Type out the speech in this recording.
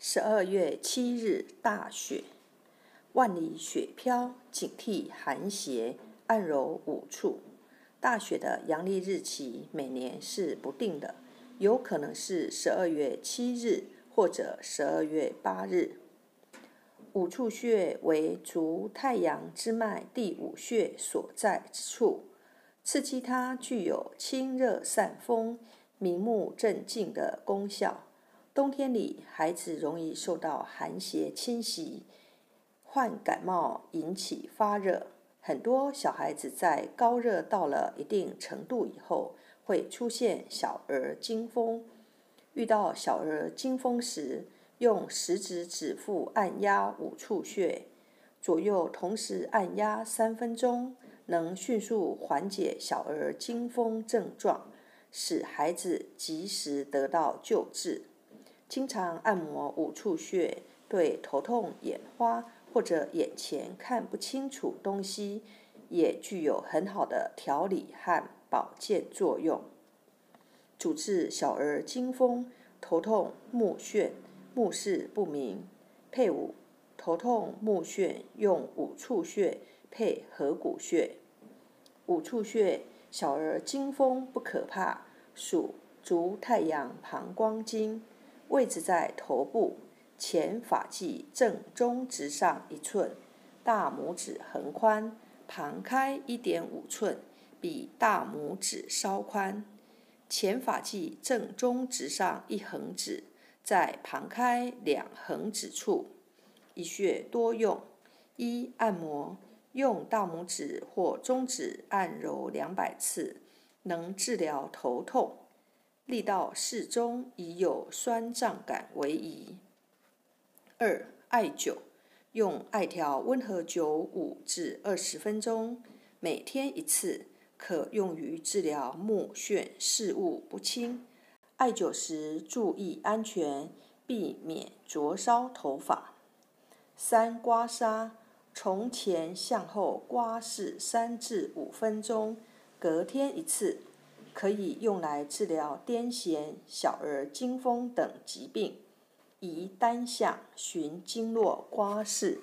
十二月七日大雪，万里雪飘，警惕寒邪暗柔五处。大雪的阳历日期每年是不定的，有可能是十二月七日或者十二月八日。五处穴为足太阳之脉第五穴所在之处，刺激它具有清热散风、明目镇静的功效。冬天里，孩子容易受到寒邪侵袭，患感冒，引起发热。很多小孩子在高热到了一定程度以后，会出现小儿惊风。遇到小儿惊风时，用食指指腹按压五处穴，左右同时按压三分钟，能迅速缓解小儿惊风症状，使孩子及时得到救治。经常按摩五处穴，对头痛、眼花或者眼前看不清楚东西，也具有很好的调理和保健作用。主治小儿惊风、头痛、目眩、目视不明。配伍：头痛、目眩用五处穴配合谷穴。五处穴，小儿惊风不可怕，属足太阳膀胱经。位置在头部前发际正中直上一寸，大拇指横宽，旁开一点五寸，比大拇指稍宽。前发际正中直上一横指，在旁开两横指处。一穴多用：一、按摩，用大拇指或中指按揉两百次，能治疗头痛。力道适中，以有酸胀感为宜。二、艾灸，用艾条温和灸五至二十分钟，每天一次，可用于治疗目眩、视物不清。艾灸时注意安全，避免灼烧头发。三、刮痧，从前向后刮拭三至五分钟，隔天一次。可以用来治疗癫痫、小儿惊风等疾病，宜单向循经络刮拭。